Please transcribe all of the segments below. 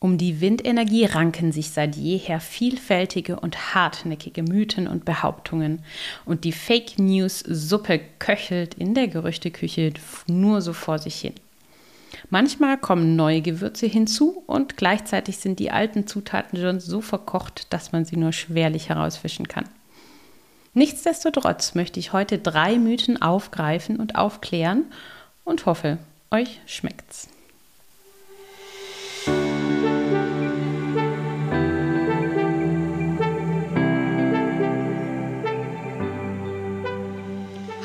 Um die Windenergie ranken sich seit jeher vielfältige und hartnäckige Mythen und Behauptungen. Und die Fake News Suppe köchelt in der Gerüchteküche nur so vor sich hin. Manchmal kommen neue Gewürze hinzu und gleichzeitig sind die alten Zutaten schon so verkocht, dass man sie nur schwerlich herausfischen kann. Nichtsdestotrotz möchte ich heute drei Mythen aufgreifen und aufklären und hoffe, euch schmeckt's.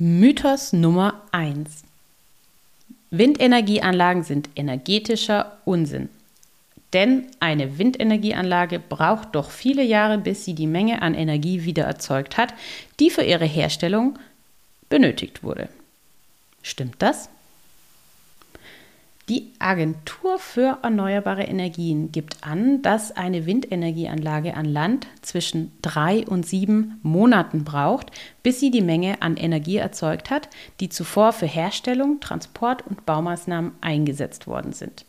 Mythos Nummer 1. Windenergieanlagen sind energetischer Unsinn. Denn eine Windenergieanlage braucht doch viele Jahre, bis sie die Menge an Energie wieder erzeugt hat, die für ihre Herstellung benötigt wurde. Stimmt das? Die Agentur für erneuerbare Energien gibt an, dass eine Windenergieanlage an Land zwischen drei und sieben Monaten braucht, bis sie die Menge an Energie erzeugt hat, die zuvor für Herstellung, Transport und Baumaßnahmen eingesetzt worden sind.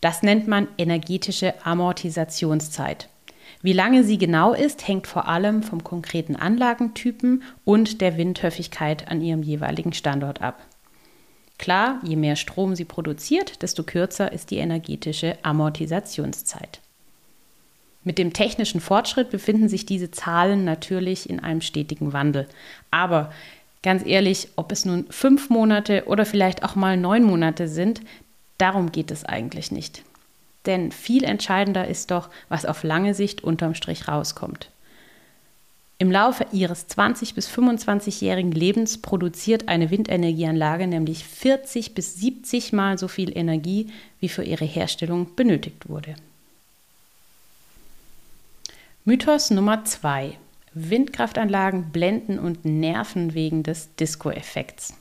Das nennt man energetische Amortisationszeit. Wie lange sie genau ist, hängt vor allem vom konkreten Anlagentypen und der Windhöfigkeit an ihrem jeweiligen Standort ab. Klar, je mehr Strom sie produziert, desto kürzer ist die energetische Amortisationszeit. Mit dem technischen Fortschritt befinden sich diese Zahlen natürlich in einem stetigen Wandel. Aber ganz ehrlich, ob es nun fünf Monate oder vielleicht auch mal neun Monate sind, darum geht es eigentlich nicht. Denn viel entscheidender ist doch, was auf lange Sicht unterm Strich rauskommt. Im Laufe ihres 20 bis 25-jährigen Lebens produziert eine Windenergieanlage nämlich 40 bis 70 Mal so viel Energie, wie für ihre Herstellung benötigt wurde. Mythos Nummer 2. Windkraftanlagen blenden und nerven wegen des Disco-Effekts.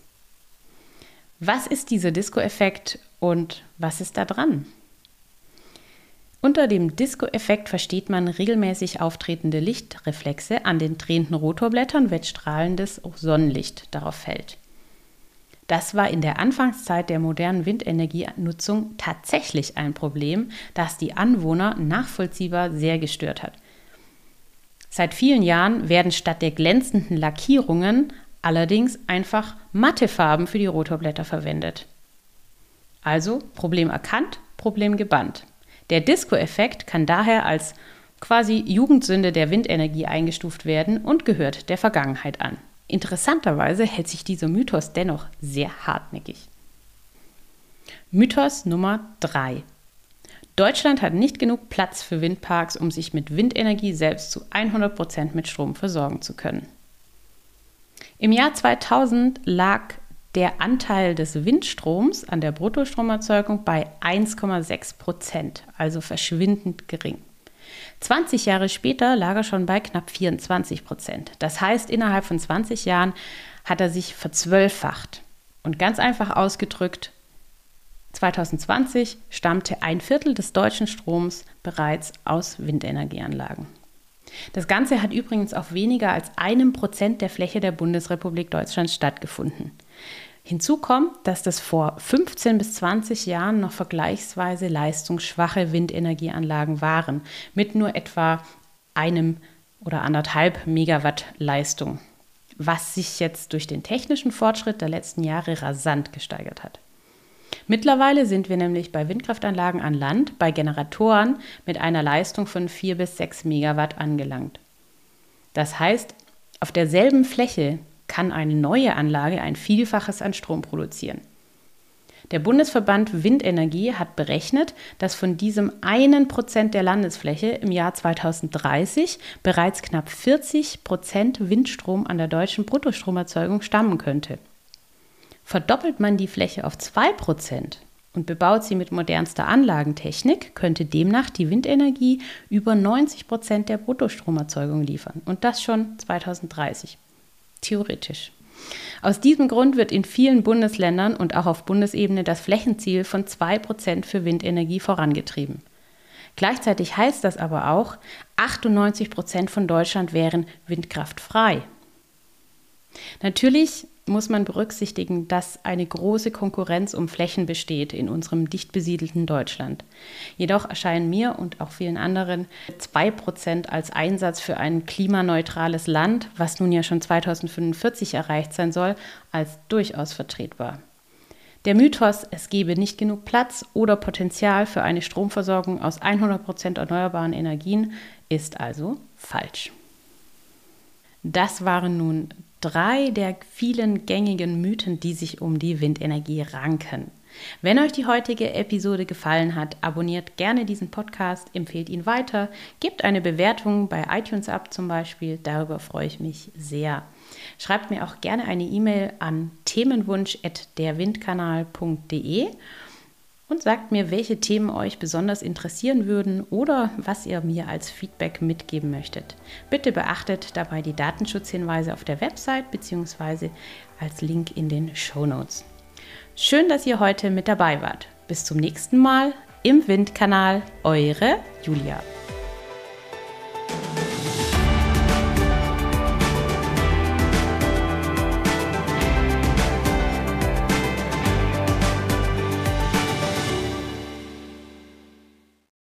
Was ist dieser Disco-Effekt und was ist da dran? Unter dem Disco-Effekt versteht man regelmäßig auftretende Lichtreflexe an den drehenden Rotorblättern, wenn strahlendes Sonnenlicht darauf fällt. Das war in der Anfangszeit der modernen Windenergienutzung tatsächlich ein Problem, das die Anwohner nachvollziehbar sehr gestört hat. Seit vielen Jahren werden statt der glänzenden Lackierungen allerdings einfach matte Farben für die Rotorblätter verwendet. Also Problem erkannt, Problem gebannt. Der Disco-Effekt kann daher als quasi Jugendsünde der Windenergie eingestuft werden und gehört der Vergangenheit an. Interessanterweise hält sich dieser Mythos dennoch sehr hartnäckig. Mythos Nummer 3. Deutschland hat nicht genug Platz für Windparks, um sich mit Windenergie selbst zu 100 Prozent mit Strom versorgen zu können. Im Jahr 2000 lag der Anteil des Windstroms an der Bruttostromerzeugung bei 1,6 Prozent, also verschwindend gering. 20 Jahre später lag er schon bei knapp 24 Prozent. Das heißt, innerhalb von 20 Jahren hat er sich verzwölffacht. Und ganz einfach ausgedrückt, 2020 stammte ein Viertel des deutschen Stroms bereits aus Windenergieanlagen. Das Ganze hat übrigens auf weniger als einem Prozent der Fläche der Bundesrepublik Deutschland stattgefunden. Hinzu kommt, dass das vor 15 bis 20 Jahren noch vergleichsweise leistungsschwache Windenergieanlagen waren, mit nur etwa einem oder anderthalb Megawatt Leistung, was sich jetzt durch den technischen Fortschritt der letzten Jahre rasant gesteigert hat. Mittlerweile sind wir nämlich bei Windkraftanlagen an Land bei Generatoren mit einer Leistung von 4 bis 6 Megawatt angelangt. Das heißt, auf derselben Fläche kann eine neue Anlage ein Vielfaches an Strom produzieren. Der Bundesverband Windenergie hat berechnet, dass von diesem einen Prozent der Landesfläche im Jahr 2030 bereits knapp 40 Prozent Windstrom an der deutschen Bruttostromerzeugung stammen könnte. Verdoppelt man die Fläche auf 2% und bebaut sie mit modernster Anlagentechnik, könnte demnach die Windenergie über 90 Prozent der Bruttostromerzeugung liefern. Und das schon 2030. Theoretisch. Aus diesem Grund wird in vielen Bundesländern und auch auf Bundesebene das Flächenziel von 2% für Windenergie vorangetrieben. Gleichzeitig heißt das aber auch, 98% von Deutschland wären windkraftfrei. Natürlich muss man berücksichtigen, dass eine große Konkurrenz um Flächen besteht in unserem dicht besiedelten Deutschland. Jedoch erscheinen mir und auch vielen anderen 2% als Einsatz für ein klimaneutrales Land, was nun ja schon 2045 erreicht sein soll, als durchaus vertretbar. Der Mythos, es gebe nicht genug Platz oder Potenzial für eine Stromversorgung aus 100% erneuerbaren Energien, ist also falsch. Das waren nun drei der vielen gängigen Mythen, die sich um die Windenergie ranken. Wenn euch die heutige Episode gefallen hat, abonniert gerne diesen Podcast, empfehlt ihn weiter, gebt eine Bewertung bei iTunes ab zum Beispiel, darüber freue ich mich sehr. Schreibt mir auch gerne eine E-Mail an themenwunsch.derwindkanal.de und sagt mir, welche Themen euch besonders interessieren würden oder was ihr mir als Feedback mitgeben möchtet. Bitte beachtet dabei die Datenschutzhinweise auf der Website bzw. als Link in den Show Notes. Schön, dass ihr heute mit dabei wart. Bis zum nächsten Mal im Windkanal, eure Julia.